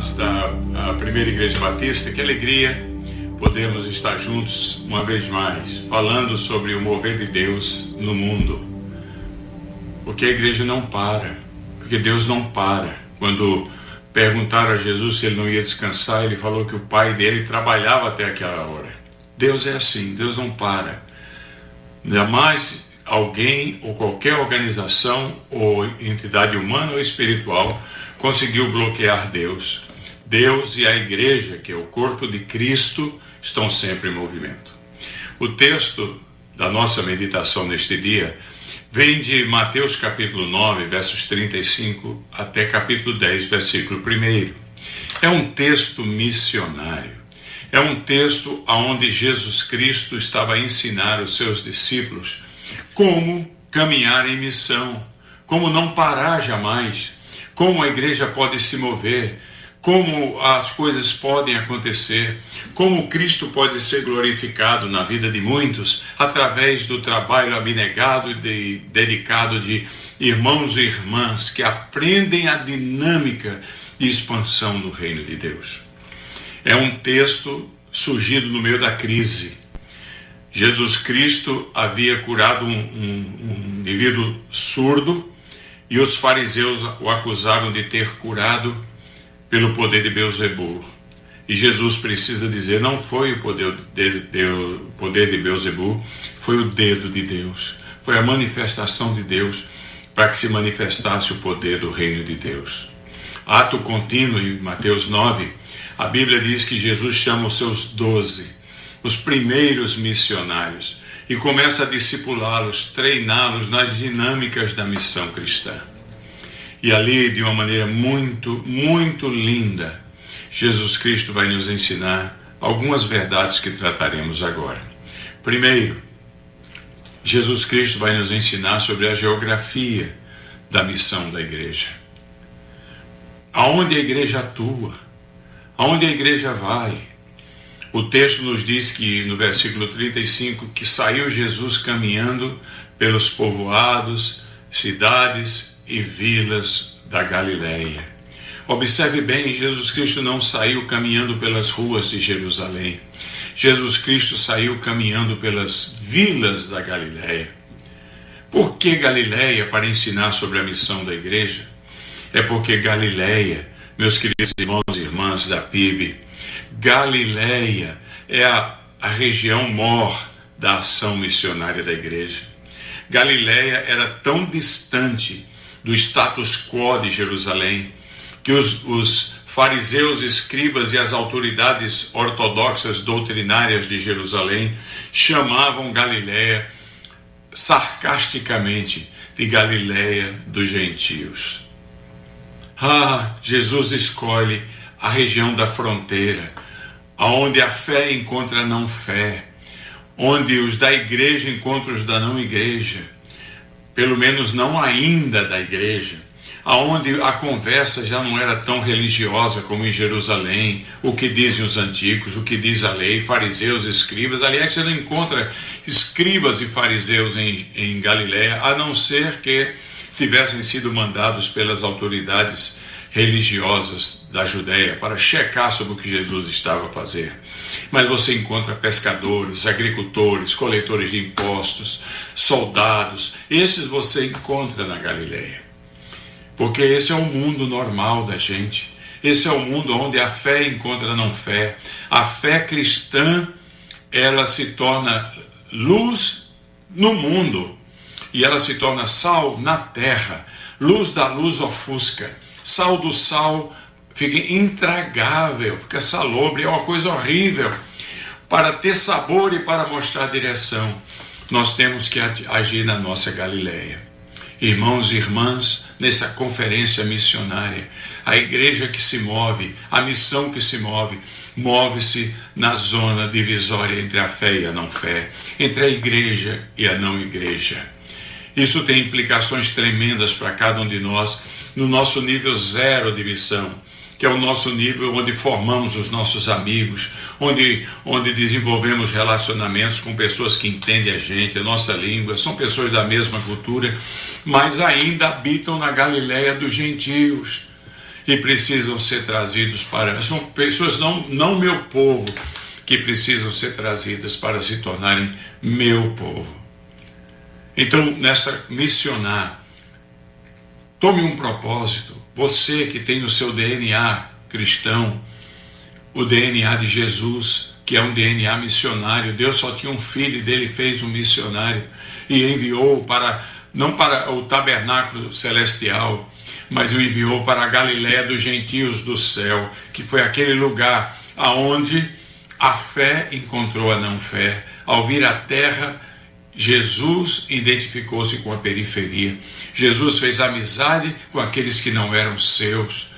irmãs da Primeira Igreja Batista, que alegria podemos estar juntos uma vez mais, falando sobre o mover de Deus no mundo. Porque a igreja não para, porque Deus não para. Quando perguntaram a Jesus se ele não ia descansar, ele falou que o pai dele trabalhava até aquela hora. Deus é assim, Deus não para. Jamais alguém ou qualquer organização ou entidade humana ou espiritual conseguiu bloquear Deus. Deus e a igreja, que é o corpo de Cristo, estão sempre em movimento. O texto da nossa meditação neste dia vem de Mateus capítulo 9, versos 35 até capítulo 10, versículo 1. É um texto missionário. É um texto onde Jesus Cristo estava a ensinar os seus discípulos como caminhar em missão, como não parar jamais, como a igreja pode se mover, como as coisas podem acontecer, como Cristo pode ser glorificado na vida de muitos através do trabalho abnegado e dedicado de irmãos e irmãs que aprendem a dinâmica de expansão do reino de Deus. É um texto surgido no meio da crise. Jesus Cristo havia curado um, um, um indivíduo surdo e os fariseus o acusaram de ter curado pelo poder de Beuzebu. E Jesus precisa dizer, não foi o poder de, o poder de Beuzebu, foi o dedo de Deus. Foi a manifestação de Deus para que se manifestasse o poder do reino de Deus. Ato contínuo em Mateus 9, a Bíblia diz que Jesus chama os seus doze, os primeiros missionários e começa a discipulá-los, treiná-los nas dinâmicas da missão cristã. E ali, de uma maneira muito, muito linda, Jesus Cristo vai nos ensinar algumas verdades que trataremos agora. Primeiro, Jesus Cristo vai nos ensinar sobre a geografia da missão da igreja. Aonde a igreja atua, aonde a igreja vai, o texto nos diz que no versículo 35 que saiu Jesus caminhando pelos povoados, cidades e vilas da Galileia. Observe bem, Jesus Cristo não saiu caminhando pelas ruas de Jerusalém. Jesus Cristo saiu caminhando pelas vilas da Galileia. Por que Galileia para ensinar sobre a missão da igreja? É porque Galileia, meus queridos irmãos e irmãs da PIB, Galileia é a, a região mor da ação missionária da igreja. Galileia era tão distante do status quo de Jerusalém que os, os fariseus, escribas e as autoridades ortodoxas doutrinárias de Jerusalém chamavam Galiléia sarcasticamente de Galiléia dos gentios. Ah, Jesus escolhe a região da fronteira, aonde a fé encontra a não fé, onde os da igreja encontram os da não igreja, pelo menos não ainda da igreja, aonde a conversa já não era tão religiosa como em Jerusalém, o que dizem os antigos, o que diz a lei, fariseus, escribas. Aliás, você não encontra escribas e fariseus em, em Galiléia, a não ser que tivessem sido mandados pelas autoridades religiosas da Judéia para checar sobre o que Jesus estava a fazer. Mas você encontra pescadores, agricultores, coletores de impostos, soldados, esses você encontra na Galileia. Porque esse é o mundo normal da gente. Esse é o mundo onde a fé encontra não fé. A fé cristã, ela se torna luz no mundo e ela se torna sal na terra. Luz da luz ofusca sal do sal fica intragável, fica salobre, é uma coisa horrível. Para ter sabor e para mostrar direção, nós temos que agir na nossa Galileia. Irmãos e irmãs, nessa conferência missionária, a igreja que se move, a missão que se move, move-se na zona divisória entre a fé e a não fé, entre a igreja e a não igreja. Isso tem implicações tremendas para cada um de nós no nosso nível zero de missão, que é o nosso nível onde formamos os nossos amigos, onde, onde desenvolvemos relacionamentos com pessoas que entendem a gente, a nossa língua, são pessoas da mesma cultura, mas ainda habitam na Galiléia dos gentios. que precisam ser trazidos para. São pessoas, não, não meu povo, que precisam ser trazidas para se tornarem meu povo. Então, nessa missionar, tome um propósito. Você que tem no seu DNA cristão o DNA de Jesus, que é um DNA missionário. Deus só tinha um filho e dele fez um missionário e enviou para não para o tabernáculo celestial, mas o enviou para a Galiléia dos gentios do céu, que foi aquele lugar aonde a fé encontrou a não fé. Ao vir à terra, Jesus identificou-se com a periferia. Jesus fez amizade com aqueles que não eram seus,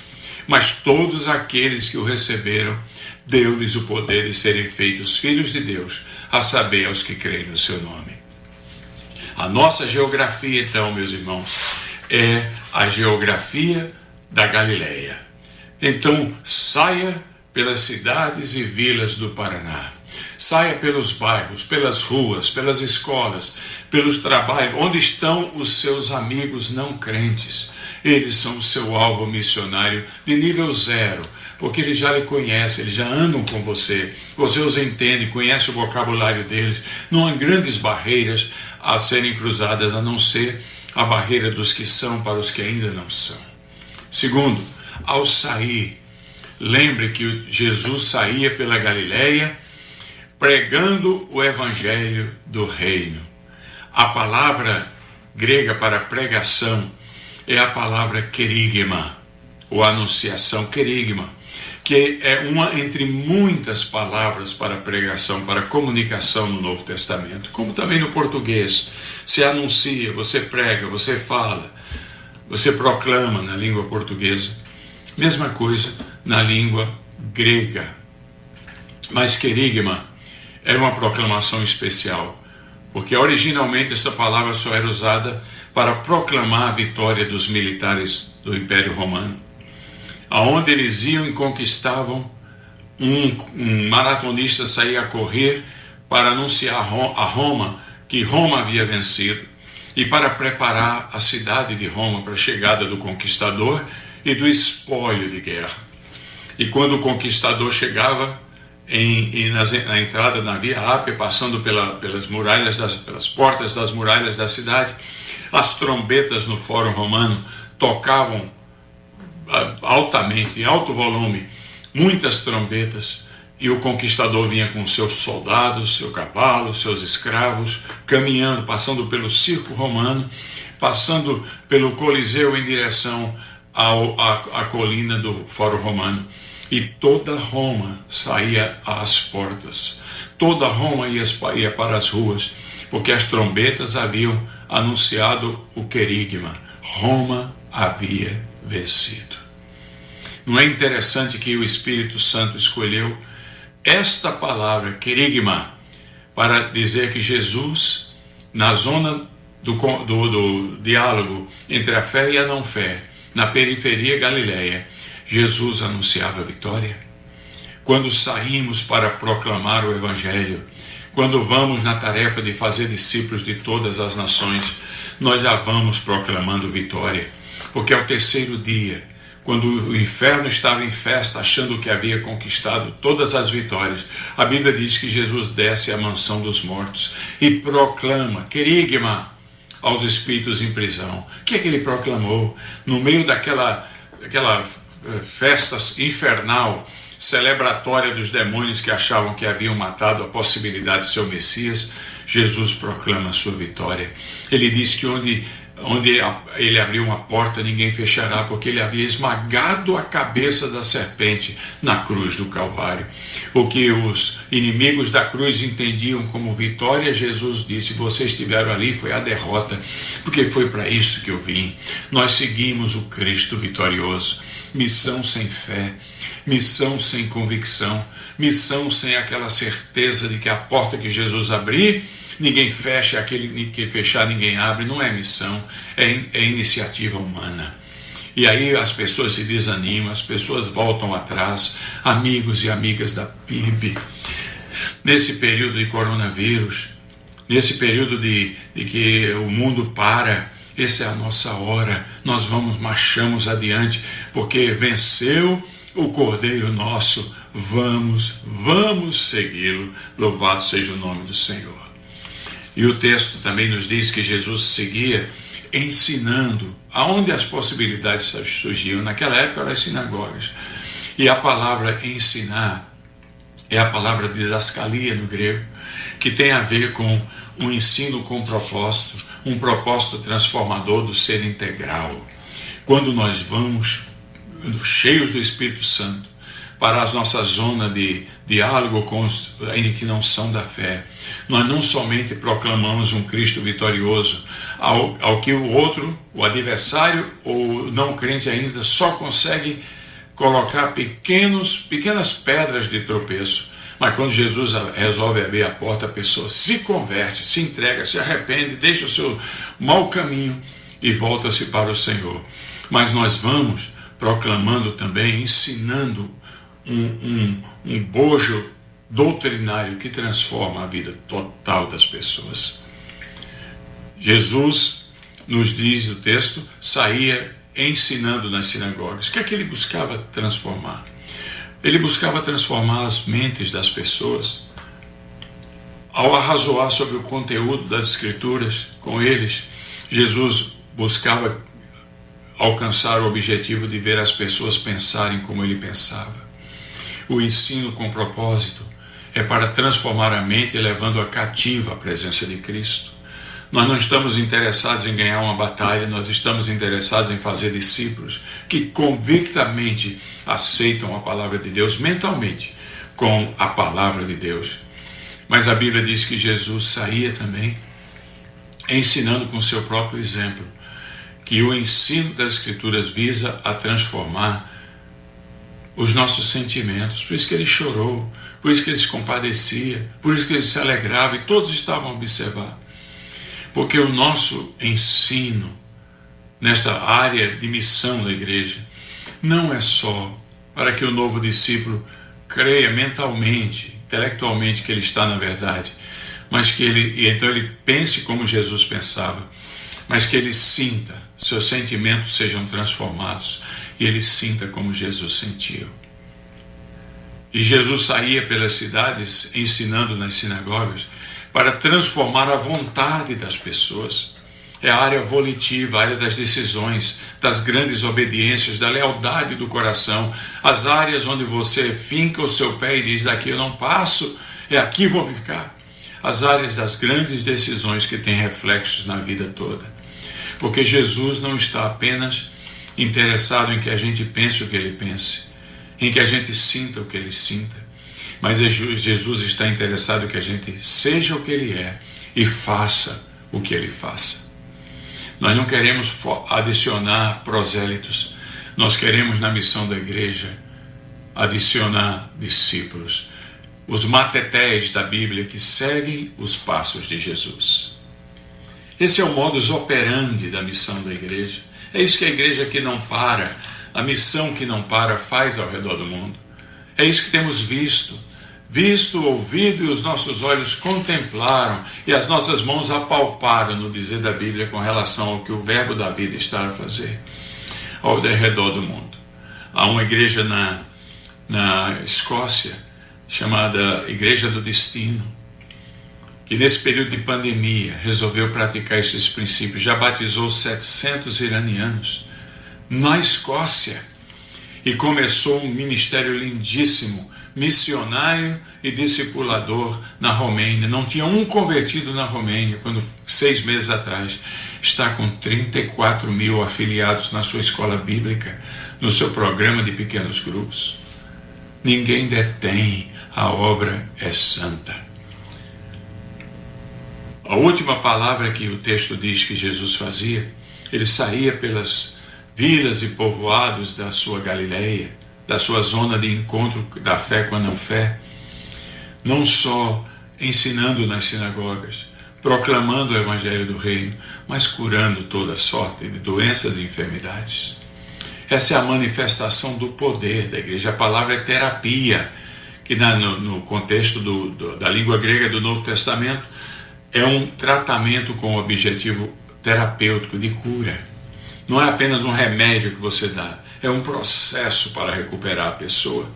mas todos aqueles que o receberam, deu-lhes o poder de serem feitos filhos de Deus, a saber, aos que creem no seu nome. A nossa geografia, então, meus irmãos, é a geografia da Galileia. Então, saia pelas cidades e vilas do Paraná. Saia pelos bairros, pelas ruas, pelas escolas, pelos trabalhos, onde estão os seus amigos não crentes. Eles são o seu alvo missionário de nível zero, porque eles já lhe conhecem, eles já andam com você, você os entende, conhece o vocabulário deles. Não há grandes barreiras a serem cruzadas, a não ser a barreira dos que são para os que ainda não são. Segundo, ao sair, lembre que Jesus saía pela Galileia pregando o evangelho do reino. A palavra grega para pregação é a palavra querigma, ou anunciação querigma, que é uma entre muitas palavras para pregação, para comunicação no Novo Testamento, como também no português. Você anuncia, você prega, você fala, você proclama na língua portuguesa. Mesma coisa na língua grega. Mas querigma é uma proclamação especial, porque originalmente essa palavra só era usada para proclamar a vitória dos militares do Império Romano, aonde eles iam e conquistavam um, um maratonista saía a correr para anunciar a Roma que Roma havia vencido e para preparar a cidade de Roma para a chegada do conquistador e do espólio de guerra. E quando o conquistador chegava em, em, na, na, entrada na Via Ápia, passando pela, pelas muralhas, das, pelas portas das muralhas da cidade, as trombetas no Fórum Romano tocavam ah, altamente, em alto volume, muitas trombetas, e o conquistador vinha com seus soldados, seu cavalo, seus escravos, caminhando, passando pelo circo romano, passando pelo Coliseu em direção ao, à, à colina do Fórum Romano. E toda Roma saía às portas. Toda Roma ia, para as ruas, porque as trombetas haviam anunciado o querigma. Roma havia vencido. Não é interessante que o Espírito Santo escolheu esta palavra, querigma, para dizer que Jesus, na zona do, do, do diálogo entre a fé e a não fé, na periferia galileia, Jesus anunciava a vitória. Quando saímos para proclamar o Evangelho, quando vamos na tarefa de fazer discípulos de todas as nações, nós já vamos proclamando vitória, porque ao terceiro dia, quando o inferno estava em festa, achando que havia conquistado todas as vitórias, a Bíblia diz que Jesus desce à mansão dos mortos e proclama, querigma, aos espíritos em prisão. O que é que ele proclamou? No meio daquela, daquela eh, festa infernal, celebratória dos demônios que achavam que haviam matado a possibilidade de ser o Messias, Jesus proclama sua vitória. Ele diz que onde, onde ele abriu uma porta, ninguém fechará, porque ele havia esmagado a cabeça da serpente na cruz do Calvário. O que os inimigos da cruz entendiam como vitória, Jesus disse: vocês estiveram ali, foi a derrota, porque foi para isso que eu vim. Nós seguimos o Cristo vitorioso. Missão sem fé missão sem convicção, missão sem aquela certeza de que a porta que Jesus abrir, ninguém fecha, aquele que fechar, ninguém abre. Não é missão, é, é iniciativa humana. E aí as pessoas se desanimam, as pessoas voltam atrás, amigos e amigas da PIB. Nesse período de coronavírus, nesse período de, de que o mundo para essa é a nossa hora. Nós vamos, marchamos adiante, porque venceu o Cordeiro nosso. Vamos, vamos segui-lo. Louvado seja o nome do Senhor. E o texto também nos diz que Jesus seguia ensinando aonde as possibilidades surgiam. Naquela época, as sinagogas. E a palavra ensinar é a palavra didascalia no grego, que tem a ver com um ensino com propósito, um propósito transformador do ser integral. Quando nós vamos cheios do Espírito Santo para as nossas zonas de diálogo com os ainda que não são da fé, nós não somente proclamamos um Cristo vitorioso, ao, ao que o outro, o adversário ou não crente ainda, só consegue colocar pequenos, pequenas pedras de tropeço. Mas quando Jesus resolve abrir a porta, a pessoa se converte, se entrega, se arrepende, deixa o seu mau caminho e volta-se para o Senhor. Mas nós vamos proclamando também, ensinando um, um, um bojo doutrinário que transforma a vida total das pessoas. Jesus, nos diz o texto, saía ensinando nas sinagogas. O que é que ele buscava transformar? Ele buscava transformar as mentes das pessoas. Ao arrazoar sobre o conteúdo das Escrituras com eles, Jesus buscava alcançar o objetivo de ver as pessoas pensarem como ele pensava. O ensino com propósito é para transformar a mente, levando-a cativa à presença de Cristo. Nós não estamos interessados em ganhar uma batalha, nós estamos interessados em fazer discípulos que convictamente aceitam a palavra de Deus mentalmente com a palavra de Deus. Mas a Bíblia diz que Jesus saía também ensinando com seu próprio exemplo que o ensino das Escrituras visa a transformar os nossos sentimentos. Por isso que ele chorou, por isso que ele se compadecia, por isso que ele se alegrava e todos estavam a observar. Porque o nosso ensino nesta área de missão da igreja não é só para que o novo discípulo creia mentalmente, intelectualmente que ele está na verdade, mas que ele, e então ele pense como Jesus pensava, mas que ele sinta, seus sentimentos sejam transformados e ele sinta como Jesus sentiu. E Jesus saía pelas cidades ensinando nas sinagogas para transformar a vontade das pessoas. É a área volitiva, a área das decisões, das grandes obediências, da lealdade do coração, as áreas onde você finca o seu pé e diz: daqui eu não passo, é aqui vou ficar. As áreas das grandes decisões que têm reflexos na vida toda. Porque Jesus não está apenas interessado em que a gente pense o que ele pense, em que a gente sinta o que ele sinta, mas Jesus está interessado que a gente seja o que ele é e faça o que ele faça. Nós não queremos adicionar prosélitos, nós queremos na missão da igreja adicionar discípulos, os matetés da Bíblia que seguem os passos de Jesus. Esse é o modus operandi da missão da igreja. É isso que a igreja que não para, a missão que não para faz ao redor do mundo. É isso que temos visto visto, ouvido e os nossos olhos contemplaram e as nossas mãos apalparam no dizer da Bíblia com relação ao que o Verbo da vida está a fazer ao redor do mundo. Há uma igreja na, na Escócia chamada Igreja do Destino, que nesse período de pandemia resolveu praticar esses princípios, já batizou 700 iranianos na Escócia e começou um ministério lindíssimo missionário e discipulador na Romênia. Não tinha um convertido na Romênia quando, seis meses atrás, está com 34 mil afiliados na sua escola bíblica, no seu programa de pequenos grupos. Ninguém detém, a obra é santa. A última palavra que o texto diz que Jesus fazia, ele saía pelas vilas e povoados da sua Galileia, da sua zona de encontro da fé com a não fé, não só ensinando nas sinagogas, proclamando o evangelho do reino, mas curando toda sorte de doenças e enfermidades. Essa é a manifestação do poder da igreja. A palavra é terapia, que na, no, no, contexto do, do, da língua grega do Novo Testamento é um tratamento com o objetivo terapêutico, de cura. Não é apenas um remédio que você dá, é um processo para recuperar a pessoa.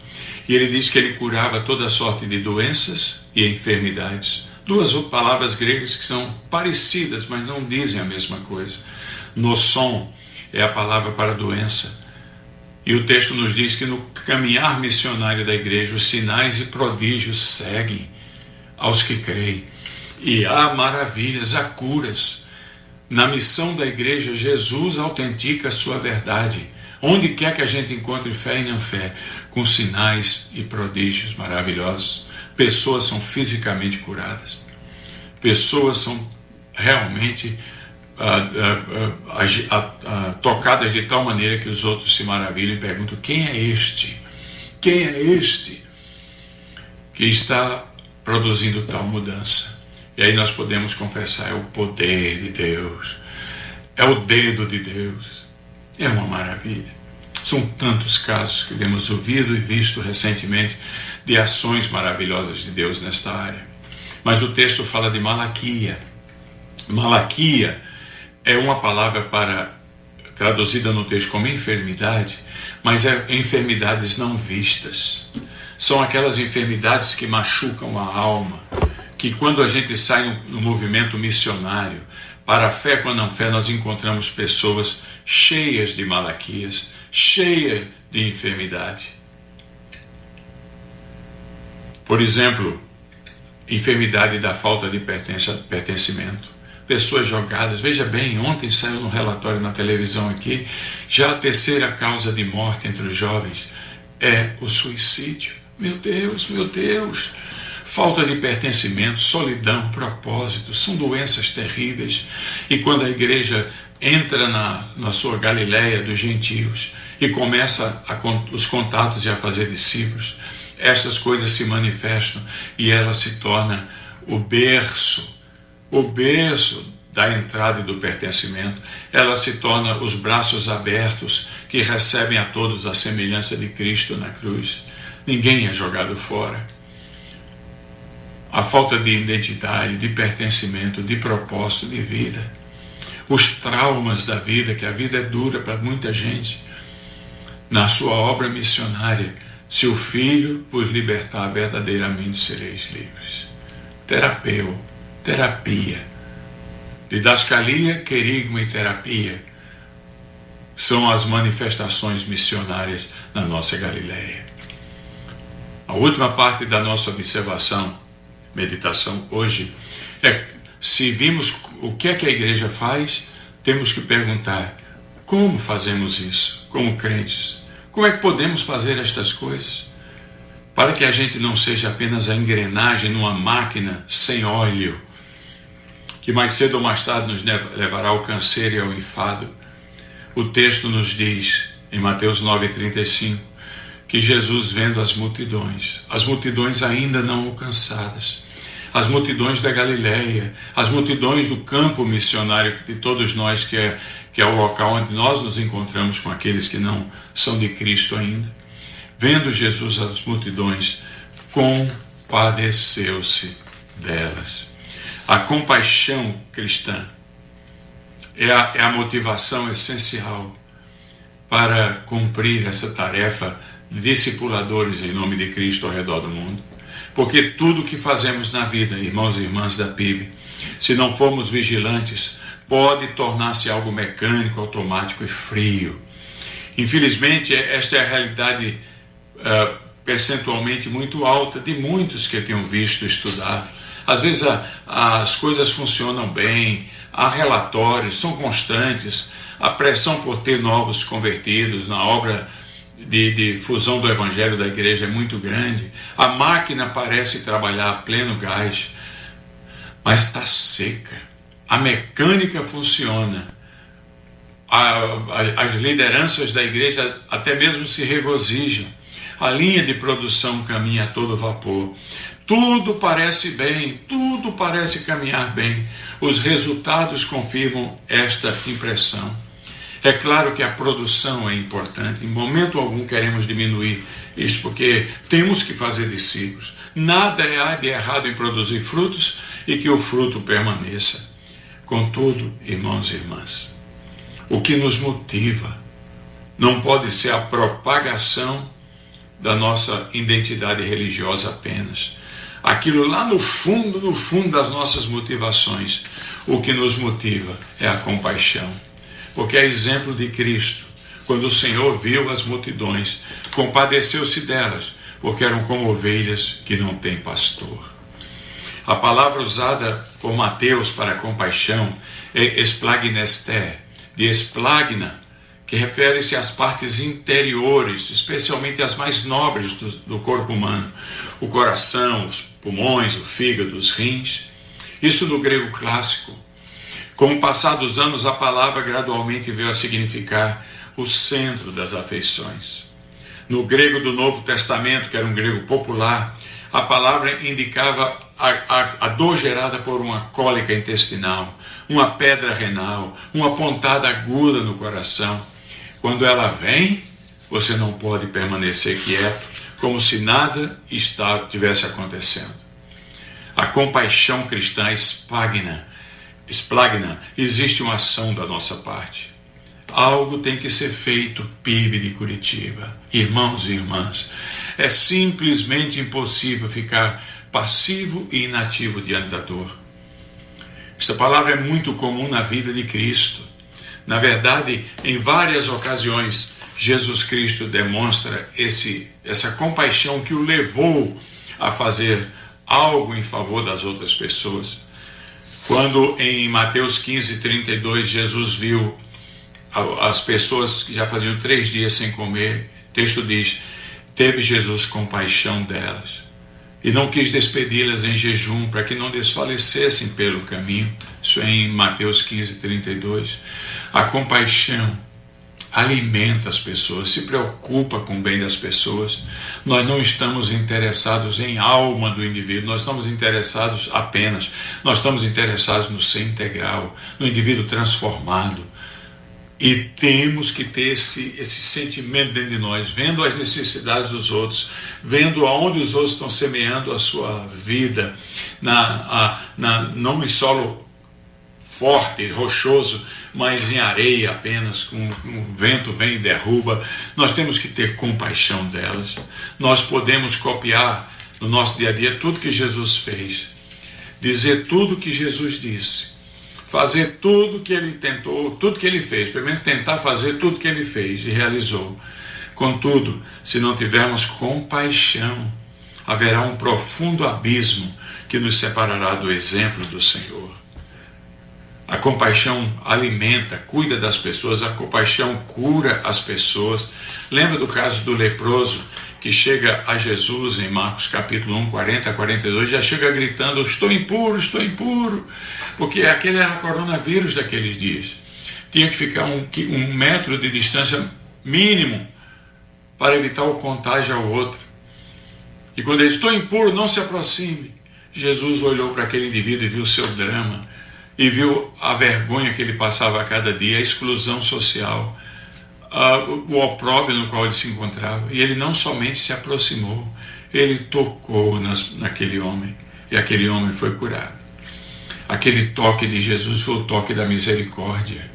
E ele diz que ele curava toda sorte de doenças e enfermidades. Duas palavras gregas que são parecidas, mas não dizem a mesma coisa. Nosson é a palavra para doença. E o texto nos diz que no caminhar missionário da igreja, os sinais e prodígios seguem aos que creem. E há maravilhas, há curas. Na missão da igreja, Jesus autentica a sua verdade. Onde quer que a gente encontre fé e não fé, com sinais e prodígios maravilhosos. Pessoas são fisicamente curadas. Pessoas são realmente uh, uh, uh, tocadas de tal maneira que os outros se maravilham e perguntam: quem é este? Quem é este que está produzindo tal mudança? E aí nós podemos confessar: é o poder de Deus, é o dedo de Deus. É uma maravilha. São tantos casos que temos ouvido e visto recentemente de ações maravilhosas de Deus nesta área. Mas o texto fala de Malaquia. Malaquia é uma palavra para traduzida no texto como enfermidade, mas é enfermidades não vistas. São aquelas enfermidades que machucam a alma, que quando a gente sai no, movimento missionário, para a fé com a não fé, nós encontramos pessoas cheias de malaquias, cheia de enfermidade. Por exemplo, enfermidade da falta de pertencimento. Pessoas jogadas. Veja bem, ontem saiu no relatório na televisão aqui, já a terceira causa de morte entre os jovens é o suicídio. Meu Deus, meu Deus. Falta de pertencimento, solidão, propósito, são doenças terríveis. E quando a igreja entra na, na sua Galileia dos gentios, e começa a, os contatos e a fazer discípulos, estas coisas se manifestam e ela se torna o berço, o berço da entrada e do pertencimento, ela se torna os braços abertos que recebem a todos a semelhança de Cristo na cruz. Ninguém é jogado fora. A falta de identidade, de pertencimento, de propósito de vida, os traumas da vida, que a vida é dura para muita gente, na sua obra missionária, se o Filho vos libertar, verdadeiramente sereis livres. Terapeu, terapia. Didascalia, querigma e terapia são as manifestações missionárias na nossa Galileia. A última parte da nossa observação, meditação hoje, é se vimos o que é que a igreja faz, temos que perguntar como fazemos isso como crentes? Como é que podemos fazer estas coisas? Para que a gente não seja apenas a engrenagem numa máquina sem óleo, que mais cedo ou mais tarde nos levará ao câncer e ao enfado. O texto nos diz, em Mateus 9,35, que Jesus, vendo as multidões, as multidões ainda não alcançadas, as multidões da Galileia, as multidões do campo missionário de todos nós, que é que é o local onde nós nos encontramos com aqueles que não são de Cristo ainda. Vendo Jesus as multidões, compadeceu-se delas. A compaixão cristã é a, é a motivação essencial para cumprir essa tarefa de discipuladores em nome de Cristo ao redor do mundo. Porque tudo que fazemos na vida, irmãos e irmãs da PIB, se não formos vigilantes, pode tornar-se algo mecânico, automático e frio. Infelizmente, esta é a realidade uh, percentualmente muito alta de muitos que tenho visto estudar. Às vezes a, as coisas funcionam bem, há relatórios, são constantes, a pressão por ter novos convertidos na obra de, de, fusão do evangelho da igreja é muito grande, a máquina parece trabalhar a pleno gás, mas está seca a mecânica funciona, a, a, as lideranças da igreja até mesmo se regozijam, a linha de produção caminha a todo vapor. Tudo parece bem, tudo parece caminhar bem. Os resultados confirmam esta impressão. É claro que a produção é importante, em momento algum queremos diminuir isso, porque temos que fazer discípulos. Nada é de errado em produzir frutos e que o fruto permaneça. Contudo, irmãos e irmãs, o que nos motiva não pode ser a propagação da nossa identidade religiosa apenas. Aquilo lá no fundo, no fundo das nossas motivações, o que nos motiva é a compaixão. Porque é exemplo de Cristo. Quando o Senhor viu as multidões, compadeceu-se delas, porque eram como ovelhas que não têm pastor. A palavra usada por Mateus para compaixão é esplagnesté, de esplagna, que refere-se às partes interiores, especialmente as mais nobres do, do, corpo humano, o coração, os pulmões, o fígado, os rins. Isso no grego clássico. Com o passar dos anos, a palavra gradualmente veio a significar o centro das afeições. No grego do Novo Testamento, que era um grego popular, a palavra indicava a, a, a dor gerada por uma cólica intestinal, uma pedra renal, uma pontada aguda no coração. Quando ela vem, você não pode permanecer quieto, como se nada estivesse acontecendo. A compaixão cristã espagna, esplagna, existe uma ação da nossa parte. Algo tem que ser feito, PIB de Curitiba. Irmãos e irmãs, é simplesmente impossível ficar passivo e inativo diante da dor. Esta palavra é muito comum na vida de Cristo. Na verdade, em várias ocasiões, Jesus Cristo demonstra esse, essa compaixão que o levou a fazer algo em favor das outras pessoas. Quando em Mateus 15, 32, Jesus viu as pessoas que já faziam três dias sem comer, o texto diz: teve Jesus compaixão delas e não quis despedi-las em jejum para que não desfalecessem pelo caminho. Isso é em Mateus 15, 32. A compaixão alimenta as pessoas, se preocupa com o bem das pessoas. Nós não estamos interessados em alma do indivíduo, nós estamos interessados apenas, nós estamos interessados no ser integral, no indivíduo transformado e temos que ter esse, esse sentimento dentro de nós, vendo as necessidades dos outros, vendo aonde os outros estão semeando a sua vida, na, a, na, não em solo forte, rochoso, mas em areia apenas, com o vento vem e derruba. Nós temos que ter compaixão delas. Nós podemos copiar no nosso dia a dia tudo que Jesus fez, dizer tudo que Jesus disse fazer tudo que ele tentou, tudo que ele fez, pelo menos tentar fazer tudo que ele fez e realizou. Contudo, se não tivermos compaixão, haverá um profundo abismo que nos separará do exemplo do Senhor. A compaixão alimenta, cuida das pessoas, a compaixão cura as pessoas. Lembra do caso do leproso que chega a Jesus em Marcos capítulo 1, 40 a 42, já chega gritando: Estou impuro, estou impuro, porque aquele era o coronavírus daqueles dias. Tinha que ficar um, um metro de distância mínimo para evitar o contágio ao outro. E quando ele estou impuro, não se aproxime. Jesus olhou para aquele indivíduo e viu o seu drama, e viu a vergonha que ele passava a cada dia, a exclusão social uh, o opróbrio no qual ele se encontrava. E ele não somente se aproximou, ele tocou nas, naquele homem. E aquele homem foi curado. Aquele toque de Jesus foi o toque da misericórdia,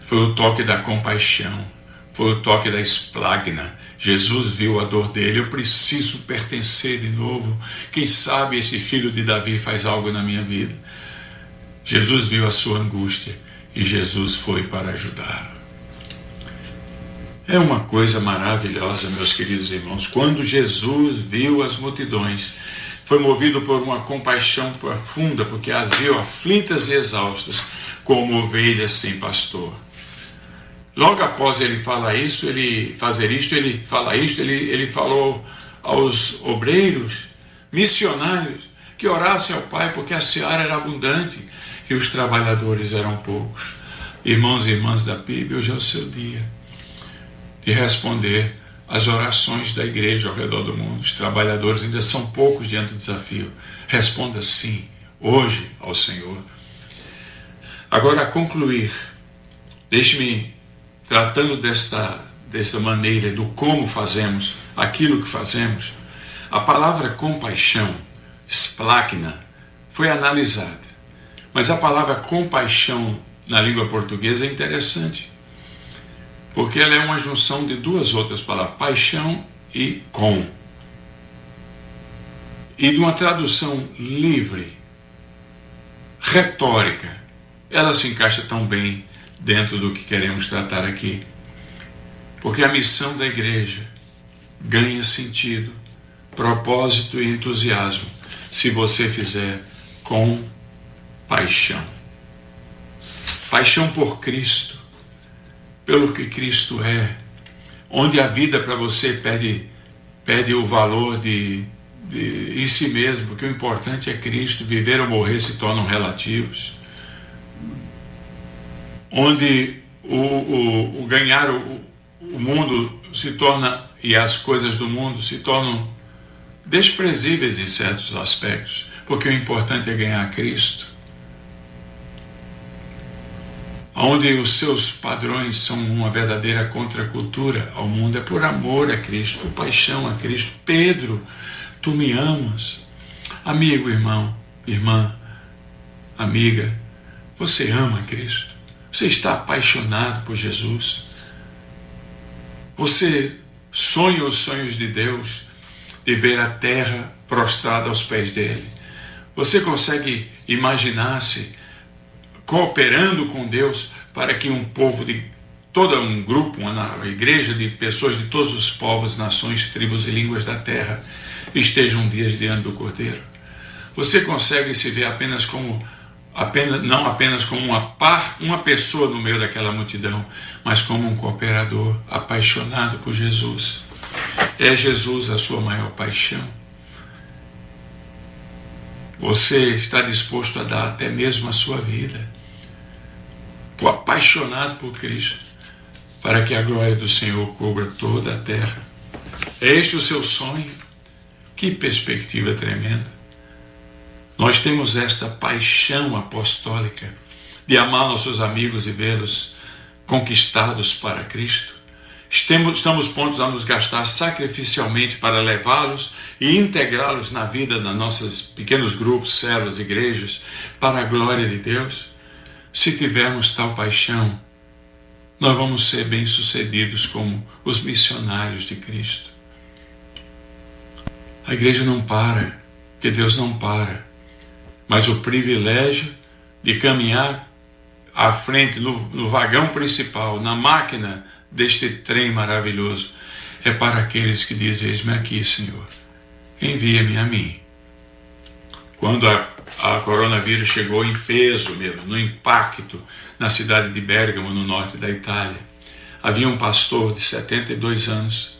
foi o toque da compaixão, foi o toque da esplagna. Jesus viu a dor dele, eu preciso pertencer de novo. Quem sabe esse filho de Davi faz algo na minha vida. Jesus viu a sua angústia e Jesus foi para ajudá-lo. É uma coisa maravilhosa, meus queridos irmãos. Quando Jesus viu as multidões, foi movido por uma compaixão profunda, porque as viu aflitas e exaustas, como ovelhas sem pastor. Logo após ele falar isso, ele fazer isto, ele fala isto, ele, ele falou aos obreiros, missionários, que orassem ao Pai, porque a seara era abundante e os trabalhadores eram poucos. Irmãos e irmãs da PIB, hoje é o seu dia e responder às orações da igreja ao redor do mundo. Os trabalhadores ainda são poucos diante do desafio. Responda sim, hoje, ao Senhor. Agora, a concluir, deixe-me, tratando desta, desta maneira, do como fazemos aquilo que fazemos, a palavra compaixão, splacna, foi analisada. Mas a palavra compaixão na língua portuguesa é interessante, porque ela é uma junção de duas outras palavras, paixão e com. E de uma tradução livre, retórica, ela se encaixa tão bem dentro do que queremos tratar aqui. Porque a missão da igreja ganha sentido, propósito e entusiasmo se você fizer com paixão. Paixão por Cristo, pelo que Cristo é, onde a vida para você perde, perde o valor de, de em si mesmo, porque o importante é Cristo, viver ou morrer se tornam relativos. Onde o, o, o ganhar o, o mundo se torna, e as coisas do mundo se tornam desprezíveis em certos aspectos, porque o importante é ganhar Cristo. Onde os seus padrões são uma verdadeira contracultura ao mundo, é por amor a Cristo, por paixão a Cristo. Pedro, tu me amas. Amigo, irmão, irmã, amiga, você ama Cristo? Você está apaixonado por Jesus? Você sonha os sonhos de Deus, de ver a terra prostrada aos pés dele. Você consegue imaginar-se cooperando com Deus para que um povo de todo um grupo, uma igreja de pessoas de todos os povos, nações, tribos e línguas da terra estejam dias diante do Cordeiro. Você consegue se ver apenas como apenas, não apenas como uma, par, uma pessoa no meio daquela multidão, mas como um cooperador apaixonado por Jesus. É Jesus a sua maior paixão. Você está disposto a dar até mesmo a sua vida, por apaixonado por Cristo, para que a glória do Senhor cubra toda a terra. É este o seu sonho? Que perspectiva tremenda! Nós temos esta paixão apostólica de amar nossos amigos e vê-los conquistados para Cristo. Estamos, prontos a nos gastar sacrificialmente para levá-los e integrá-los na vida das nossos pequenos grupos, células, igrejas, para a glória de Deus. Se tivermos tal paixão, nós vamos ser bem-sucedidos como os missionários de Cristo. A igreja não para, porque Deus não para mas o privilégio de caminhar à frente, no, no vagão principal, na máquina deste trem maravilhoso, é para aqueles que dizem: Eis-me aqui, Senhor, envia-me a mim. Quando a, a coronavírus chegou em peso mesmo, no impacto na cidade de Bérgamo, no norte da Itália, havia um pastor de 72 anos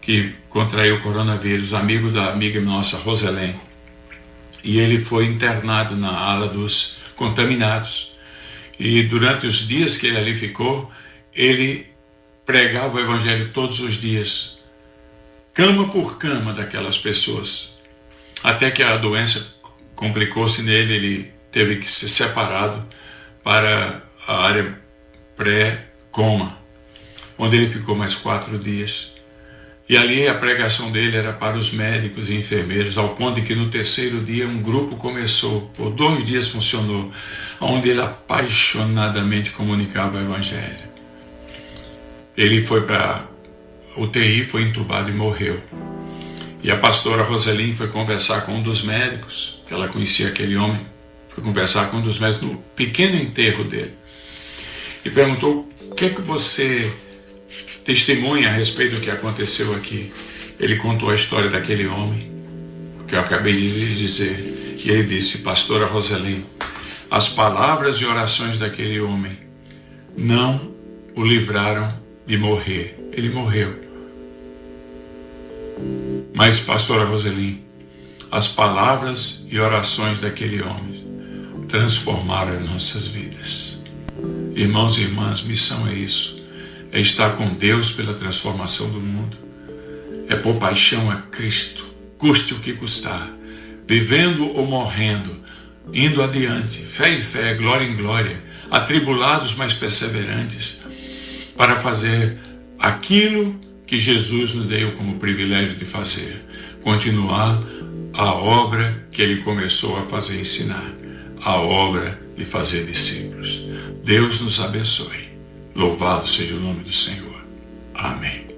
que contraiu o coronavírus, amigo da amiga nossa, Roselém e ele foi internado na ala dos contaminados. E durante os dias que ele ali ficou, ele pregava o evangelho todos os dias, cama por cama daquelas pessoas. Até que a doença complicou-se nele, ele teve que ser separado para a área pré-coma, onde ele ficou mais quatro dias. E ali a pregação dele era para os médicos e enfermeiros, ao ponto de que no terceiro dia um grupo começou, por dois dias funcionou, onde ele apaixonadamente comunicava o Evangelho. Ele foi para UTI, foi entubado e morreu. E a pastora Roseline foi conversar com um dos médicos, que ela conhecia aquele homem, foi conversar com um dos médicos no pequeno enterro dele. E perguntou: o que é que você testemunha a respeito do que aconteceu aqui. Ele contou a história daquele homem, que eu acabei de lhe dizer. E ele disse, pastora Roseline, as palavras e orações daquele homem não o livraram de morrer. Ele morreu. Mas, pastora Roseline, as palavras e orações daquele homem transformaram nossas vidas. Irmãos e irmãs, missão é isso. É estar com Deus pela transformação do mundo, é por paixão a Cristo, custe o que custar, vivendo ou morrendo, indo adiante, fé em fé, glória em glória, atribulados mas perseverantes, para fazer aquilo que Jesus nos deu como privilégio de fazer, continuar a obra que ele começou a fazer ensinar, a obra de fazer discípulos. Deus nos abençoe. Louvado seja o nome do Senhor. Amém.